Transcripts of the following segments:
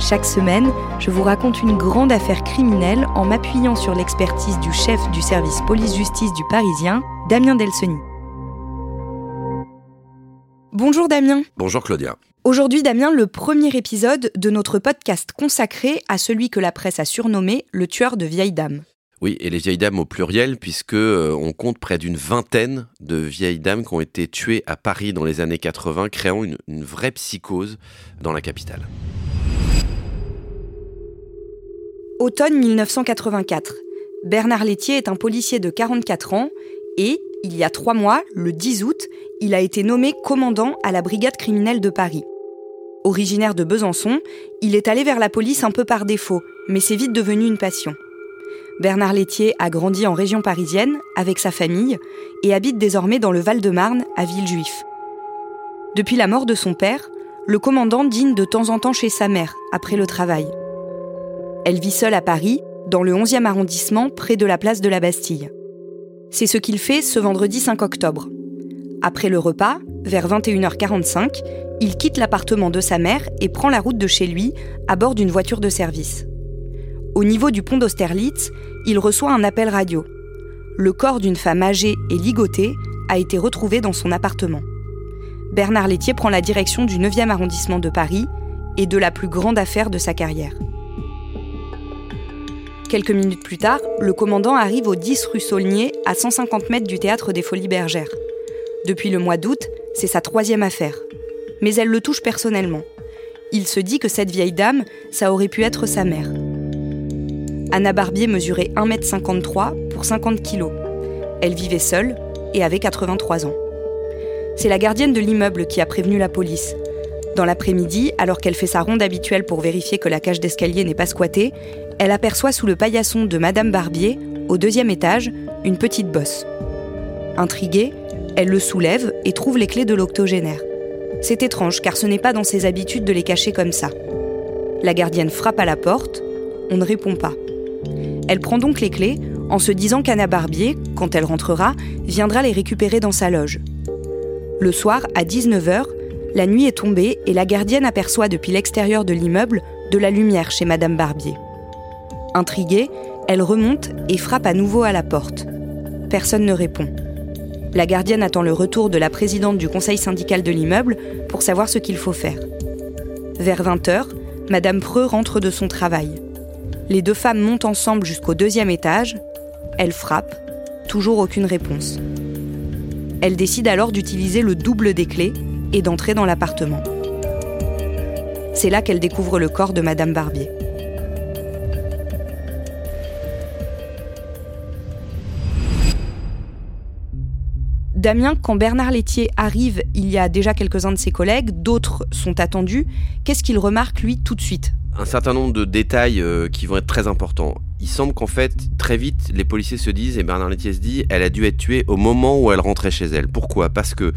Chaque semaine, je vous raconte une grande affaire criminelle en m'appuyant sur l'expertise du chef du service police-justice du Parisien, Damien Delseny. Bonjour Damien. Bonjour Claudia. Aujourd'hui Damien, le premier épisode de notre podcast consacré à celui que la presse a surnommé le tueur de vieilles dames. Oui, et les vieilles dames au pluriel, puisque euh, on compte près d'une vingtaine de vieilles dames qui ont été tuées à Paris dans les années 80, créant une, une vraie psychose dans la capitale. Automne 1984. Bernard Létier est un policier de 44 ans et, il y a trois mois, le 10 août, il a été nommé commandant à la brigade criminelle de Paris. Originaire de Besançon, il est allé vers la police un peu par défaut, mais c'est vite devenu une passion. Bernard Létier a grandi en région parisienne avec sa famille et habite désormais dans le Val-de-Marne à Villejuif. Depuis la mort de son père, le commandant dîne de temps en temps chez sa mère après le travail. Elle vit seule à Paris, dans le 11e arrondissement, près de la place de la Bastille. C'est ce qu'il fait ce vendredi 5 octobre. Après le repas, vers 21h45, il quitte l'appartement de sa mère et prend la route de chez lui à bord d'une voiture de service. Au niveau du pont d'Austerlitz, il reçoit un appel radio. Le corps d'une femme âgée et ligotée a été retrouvé dans son appartement. Bernard Létier prend la direction du 9e arrondissement de Paris et de la plus grande affaire de sa carrière. Quelques minutes plus tard, le commandant arrive au 10 rue Saulnier, à 150 mètres du théâtre des Folies Bergères. Depuis le mois d'août, c'est sa troisième affaire. Mais elle le touche personnellement. Il se dit que cette vieille dame, ça aurait pu être sa mère. Anna Barbier mesurait 1m53 pour 50 kg. Elle vivait seule et avait 83 ans. C'est la gardienne de l'immeuble qui a prévenu la police. Dans l'après-midi, alors qu'elle fait sa ronde habituelle pour vérifier que la cage d'escalier n'est pas squattée, elle aperçoit sous le paillasson de Madame Barbier, au deuxième étage, une petite bosse. Intriguée, elle le soulève et trouve les clés de l'octogénaire. C'est étrange car ce n'est pas dans ses habitudes de les cacher comme ça. La gardienne frappe à la porte, on ne répond pas. Elle prend donc les clés en se disant qu'Anna Barbier, quand elle rentrera, viendra les récupérer dans sa loge. Le soir, à 19h, la nuit est tombée et la gardienne aperçoit depuis l'extérieur de l'immeuble de la lumière chez Madame Barbier. Intriguée, elle remonte et frappe à nouveau à la porte. Personne ne répond. La gardienne attend le retour de la présidente du conseil syndical de l'immeuble pour savoir ce qu'il faut faire. Vers 20h, Madame Preux rentre de son travail. Les deux femmes montent ensemble jusqu'au deuxième étage. Elle frappe. Toujours aucune réponse. Elle décide alors d'utiliser le double des clés et d'entrer dans l'appartement. C'est là qu'elle découvre le corps de Madame Barbier. Damien, quand Bernard Létier arrive, il y a déjà quelques-uns de ses collègues, d'autres sont attendus. Qu'est-ce qu'il remarque, lui, tout de suite? Un certain nombre de détails euh, qui vont être très importants. Il semble qu'en fait, très vite, les policiers se disent, et Bernard Létier se dit, elle a dû être tuée au moment où elle rentrait chez elle. Pourquoi? Parce que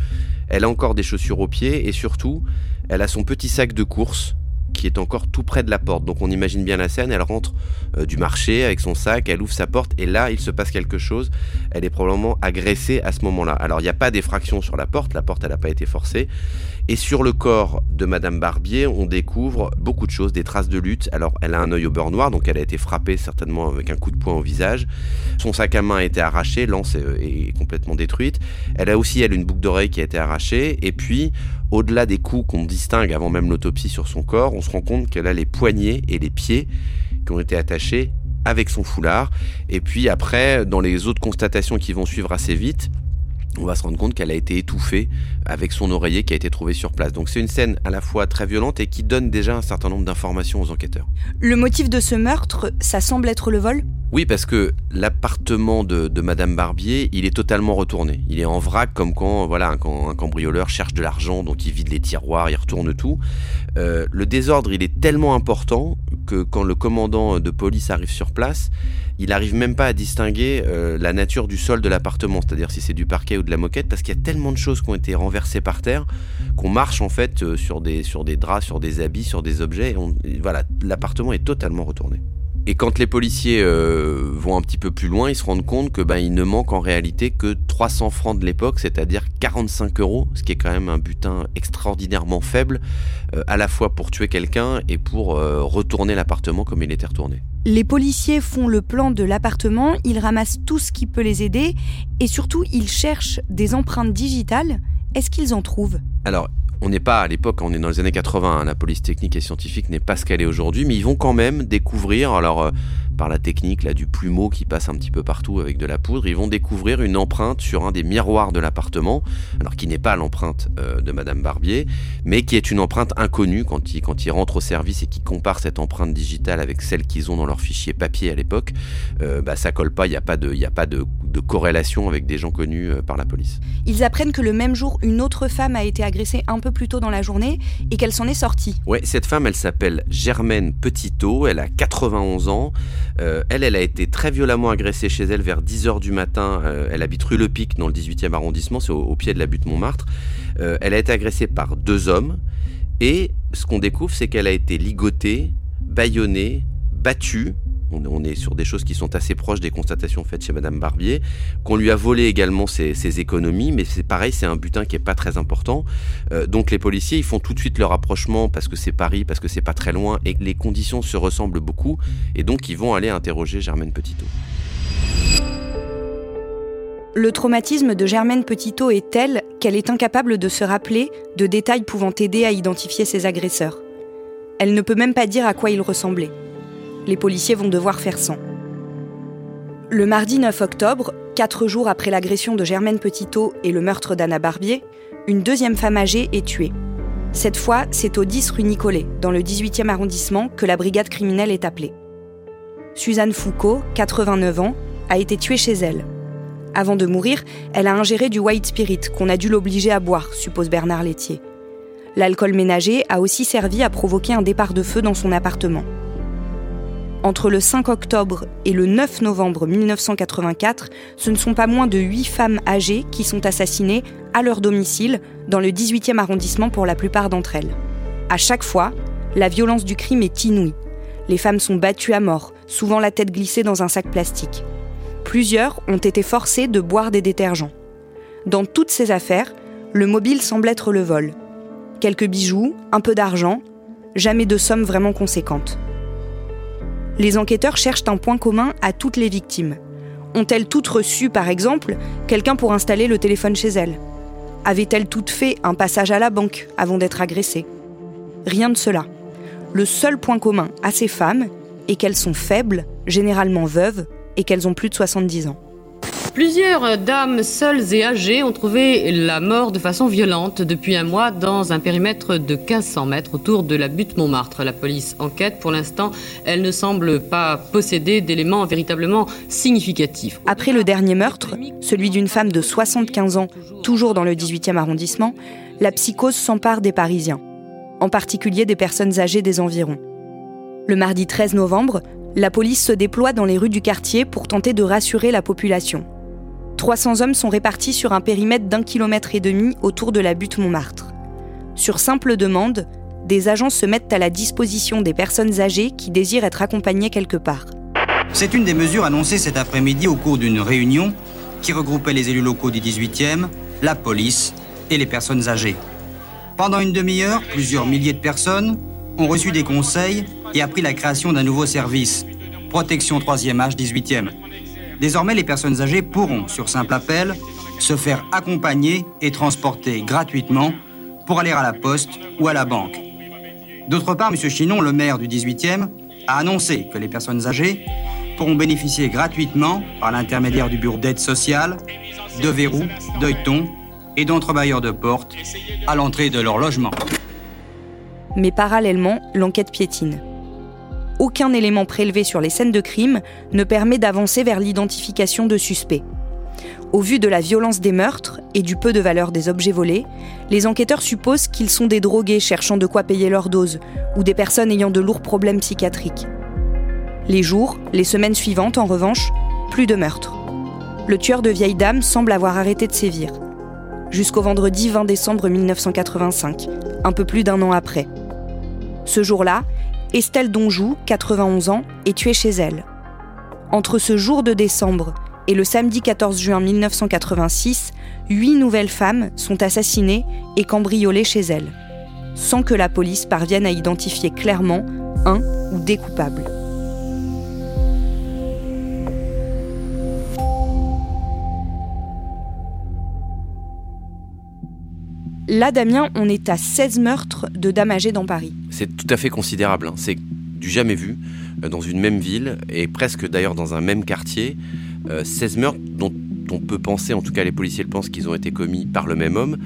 elle a encore des chaussures aux pieds et surtout, elle a son petit sac de course qui est encore tout près de la porte. Donc on imagine bien la scène, elle rentre euh, du marché avec son sac, elle ouvre sa porte et là il se passe quelque chose. Elle est probablement agressée à ce moment-là. Alors il n'y a pas d'effraction sur la porte, la porte elle n'a pas été forcée. Et sur le corps de Madame Barbier, on découvre beaucoup de choses, des traces de lutte. Alors elle a un œil au beurre noir, donc elle a été frappée certainement avec un coup de poing au visage. Son sac à main a été arraché, l'anse est, est complètement détruite. Elle a aussi elle une boucle d'oreille qui a été arrachée. Et puis au-delà des coups qu'on distingue avant même l'autopsie sur son corps, on se rend compte qu'elle a les poignets et les pieds qui ont été attachés avec son foulard. Et puis après, dans les autres constatations qui vont suivre assez vite, on va se rendre compte qu'elle a été étouffée avec son oreiller qui a été trouvé sur place. Donc c'est une scène à la fois très violente et qui donne déjà un certain nombre d'informations aux enquêteurs. Le motif de ce meurtre, ça semble être le vol? Oui, parce que l'appartement de, de, Madame Barbier, il est totalement retourné. Il est en vrac, comme quand, voilà, quand un cambrioleur cherche de l'argent, donc il vide les tiroirs, il retourne tout. Euh, le désordre, il est tellement important que quand le commandant de police arrive sur place, il n'arrive même pas à distinguer euh, la nature du sol de l'appartement, c'est-à-dire si c'est du parquet ou de la moquette, parce qu'il y a tellement de choses qui ont été renversées par terre qu'on marche en fait euh, sur, des, sur des draps, sur des habits, sur des objets. Et voilà, l'appartement est totalement retourné. Et quand les policiers euh, vont un petit peu plus loin, ils se rendent compte que ben, il ne manque en réalité que 300 francs de l'époque, c'est-à-dire 45 euros, ce qui est quand même un butin extraordinairement faible, euh, à la fois pour tuer quelqu'un et pour euh, retourner l'appartement comme il était retourné. Les policiers font le plan de l'appartement, ils ramassent tout ce qui peut les aider et surtout ils cherchent des empreintes digitales. Est-ce qu'ils en trouvent? Alors, on n'est pas à l'époque, on est dans les années 80, hein, la police technique et scientifique n'est pas ce qu'elle est aujourd'hui, mais ils vont quand même découvrir, alors euh, par la technique là du plumeau qui passe un petit peu partout avec de la poudre, ils vont découvrir une empreinte sur un des miroirs de l'appartement, alors qui n'est pas l'empreinte euh, de Madame Barbier, mais qui est une empreinte inconnue quand ils, quand ils rentrent au service et qu'ils comparent cette empreinte digitale avec celle qu'ils ont dans leur fichier papier à l'époque, euh, bah, ça colle pas, il n'y a pas, de, y a pas de, de, corrélation avec des gens connus euh, par la police. Ils apprennent que le même jour, une autre femme a été agressée un peu plus tôt dans la journée et qu'elle s'en est sortie. Ouais, cette femme, elle s'appelle Germaine Petitot, elle a 91 ans. Euh, elle, elle a été très violemment agressée chez elle vers 10h du matin. Euh, elle habite rue Le Pic dans le 18e arrondissement, c'est au, pied de la butte Montmartre. Euh, elle a été agressée par deux hommes. Et ce qu'on découvre, c'est qu'elle a été ligotée, bâillonnée, battue on, est sur des choses qui sont assez proches des constatations faites chez Madame Barbier, qu'on lui a volé également ses, économies, mais c'est pareil, c'est un butin qui est pas très important. Euh, donc les policiers, ils font tout de suite leur rapprochement parce que c'est Paris, parce que c'est pas très loin et les conditions se ressemblent beaucoup, et donc ils vont aller interroger Germaine Petitot. Le traumatisme de Germaine Petitot est tel qu'elle est incapable de se rappeler de détails pouvant aider à identifier ses agresseurs. Elle ne peut même pas dire à quoi ils ressemblaient les policiers vont devoir faire sans. Le mardi 9 octobre, quatre jours après l'agression de Germaine Petitot et le meurtre d'Anna Barbier, une deuxième femme âgée est tuée. Cette fois, c'est au 10 rue Nicolet, dans le 18e arrondissement, que la brigade criminelle est appelée. Suzanne Foucault, 89 ans, a été tuée chez elle. Avant de mourir, elle a ingéré du white spirit qu'on a dû l'obliger à boire, suppose Bernard Laitier. L'alcool ménager a aussi servi à provoquer un départ de feu dans son appartement. Entre le 5 octobre et le 9 novembre 1984, ce ne sont pas moins de 8 femmes âgées qui sont assassinées à leur domicile dans le 18e arrondissement pour la plupart d'entre elles. À chaque fois, la violence du crime est inouïe. Les femmes sont battues à mort, souvent la tête glissée dans un sac plastique. Plusieurs ont été forcées de boire des détergents. Dans toutes ces affaires, le mobile semble être le vol. Quelques bijoux, un peu d'argent, jamais de sommes vraiment conséquentes les enquêteurs cherchent un point commun à toutes les victimes. Ont-elles toutes reçu, par exemple, quelqu'un pour installer le téléphone chez elles? Avaient-elles toutes fait un passage à la banque avant d'être agressées? Rien de cela. Le seul point commun à ces femmes est qu'elles sont faibles, généralement veuves, et qu'elles ont plus de 70 ans. Plusieurs dames seules et âgées ont trouvé la mort de façon violente depuis un mois dans un périmètre de 1500 mètres autour de la butte Montmartre. La police enquête. Pour l'instant, elle ne semble pas posséder d'éléments véritablement significatifs. Après le dernier meurtre, celui d'une femme de 75 ans, toujours dans le 18e arrondissement, la psychose s'empare des Parisiens, en particulier des personnes âgées des environs. Le mardi 13 novembre, la police se déploie dans les rues du quartier pour tenter de rassurer la population. 300 hommes sont répartis sur un périmètre d'un kilomètre et demi autour de la butte Montmartre. Sur simple demande, des agents se mettent à la disposition des personnes âgées qui désirent être accompagnées quelque part. C'est une des mesures annoncées cet après-midi au cours d'une réunion qui regroupait les élus locaux du 18e, la police et les personnes âgées. Pendant une demi-heure, plusieurs milliers de personnes ont reçu des conseils et appris la création d'un nouveau service, Protection 3e âge 18e. Désormais, les personnes âgées pourront, sur simple appel, se faire accompagner et transporter gratuitement pour aller à la poste ou à la banque. D'autre part, M. Chinon, le maire du 18e, a annoncé que les personnes âgées pourront bénéficier gratuitement, par l'intermédiaire du bureau d'aide sociale, de verrous, d'œilletons et d'entrebâilleurs de portes à l'entrée de leur logement. Mais parallèlement, l'enquête piétine. Aucun élément prélevé sur les scènes de crime ne permet d'avancer vers l'identification de suspects. Au vu de la violence des meurtres et du peu de valeur des objets volés, les enquêteurs supposent qu'ils sont des drogués cherchant de quoi payer leur dose ou des personnes ayant de lourds problèmes psychiatriques. Les jours, les semaines suivantes, en revanche, plus de meurtres. Le tueur de vieilles dames semble avoir arrêté de sévir. Jusqu'au vendredi 20 décembre 1985, un peu plus d'un an après. Ce jour-là, Estelle Donjou, 91 ans, est tuée chez elle. Entre ce jour de décembre et le samedi 14 juin 1986, huit nouvelles femmes sont assassinées et cambriolées chez elles, sans que la police parvienne à identifier clairement un ou des coupables. Là, Damien, on est à 16 meurtres de dames âgées dans Paris. C'est tout à fait considérable. hein. C'est du jamais vu euh, dans une même ville et presque d'ailleurs dans un même quartier. Euh, 16 meurtres dont on peut penser, en tout cas les policiers le pensent, qu'ils ont été commis par le même homme.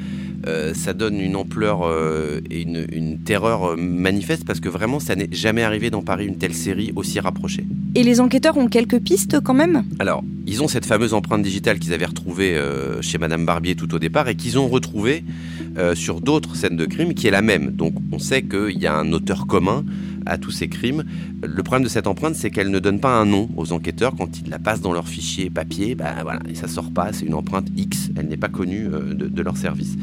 Euh, ça donne une ampleur euh, et une, une terreur euh, manifeste parce que vraiment ça n'est jamais arrivé dans Paris une telle série aussi rapprochée. Et les enquêteurs ont quelques pistes quand même? Alors, ils ont cette fameuse empreinte digitale qu'ils avaient retrouvée euh, chez Madame Barbier tout au départ et qu'ils ont retrouvée sur d'autres scènes de crime qui est la même. Donc on sait qu'il y a un auteur commun à tous ces crimes. Le problème de cette empreinte, c'est qu'elle ne donne pas un nom aux enquêteurs quand ils la passent dans leur fichier papier. Bah voilà, et ça sort pas. C'est une empreinte X. Elle n'est pas connue de, de leur service.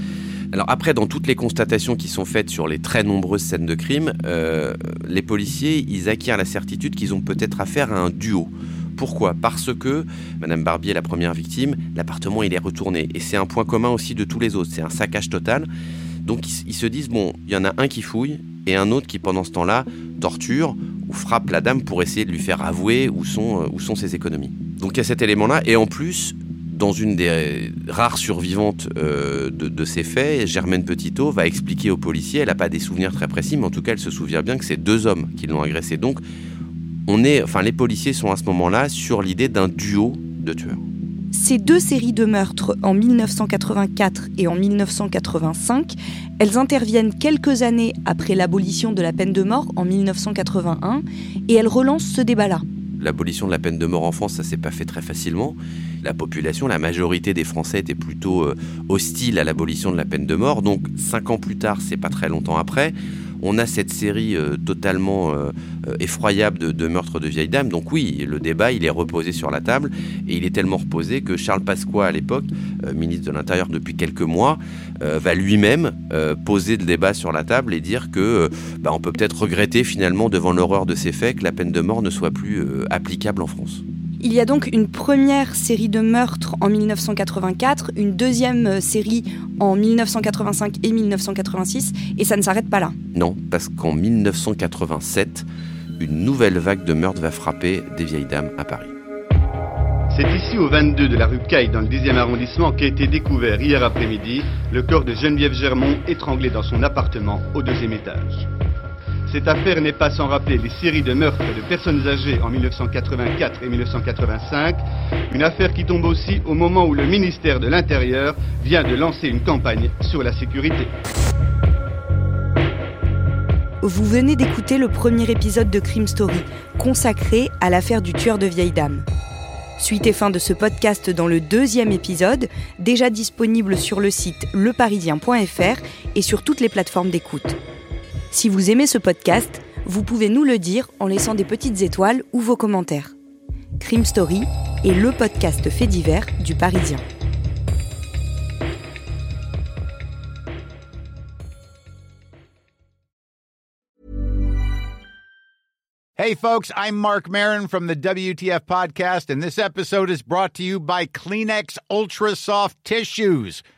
Alors après, dans toutes les constatations qui sont faites sur les très nombreuses scènes de crime, euh, les policiers, ils acquièrent la certitude qu'ils ont peut-être affaire à un duo. Pourquoi? Parce que Madame Barbier est la première victime, l'appartement il est retourné. Et c'est un point commun aussi de tous les autres, c'est un saccage total. Donc ils, ils se disent, bon, il y en a un qui fouille et un autre qui pendant ce temps-là torture ou frappe la dame pour essayer de lui faire avouer où sont, euh, où sont ses économies. Donc il y a cet élément-là. Et en plus, dans une des rares survivantes euh, de, ces faits, Germaine Petitot va expliquer aux policiers, elle n'a pas des souvenirs très précis, mais en tout cas elle se souvient bien que c'est deux hommes qui l'ont agressée. Donc enfin les policiers sont à ce moment-là sur l'idée d'un duo de tueurs. Ces deux séries de meurtres en 1984 et en 1985, elles interviennent quelques années après l'abolition de la peine de mort en 1981 et elles relancent ce débat-là. L'abolition de la peine de mort en France, ça s'est pas fait très facilement. La population, la majorité des Français étaient plutôt euh, hostiles à l'abolition de la peine de mort. Donc cinq ans plus tard, c'est pas très longtemps après, on a cette série euh, totalement euh, euh, effroyable de, meurtres de vieilles dames. Donc oui, le débat, il est reposé sur la table et il est tellement reposé que Charles Pasqua, à l'époque, ministre de l'Intérieur depuis quelques mois, va lui-même poser le débat sur la table et dire que bah, on peut peut-être regretter finalement devant l'horreur de ces faits que la peine de mort ne soit plus applicable en France. Il y a donc une première série de meurtres en 1984, une deuxième euh, série en 1985 et 1986, et ça ne s'arrête pas là. Non, parce qu'en 1987, une nouvelle vague de meurtres va frapper des vieilles dames à Paris. C'est ici au 22 de la rue Caille, dans le 10e arrondissement, qu'a été découvert hier après-midi le corps de Geneviève Germont étranglé dans son appartement au deuxième étage. Cette affaire n'est pas sans rappeler les séries de meurtres de personnes âgées en 1984 et 1985, une affaire qui tombe aussi au moment où le ministère de l'Intérieur vient de lancer une campagne sur la sécurité. Vous venez d'écouter le premier épisode de Crime Story, consacré à l'affaire du tueur de vieilles dames. Suite et fin de ce podcast dans le deuxième épisode, déjà disponible sur le site leparisien.fr et sur toutes les plateformes d'écoute. Si vous aimez ce podcast, vous pouvez nous le dire en laissant des petites étoiles ou vos commentaires. Crime Story est le podcast fait divers du Parisien. Hey, folks, I'm Mark Marin from the WTF Podcast, and this episode is brought to you by Kleenex Ultra Soft Tissues,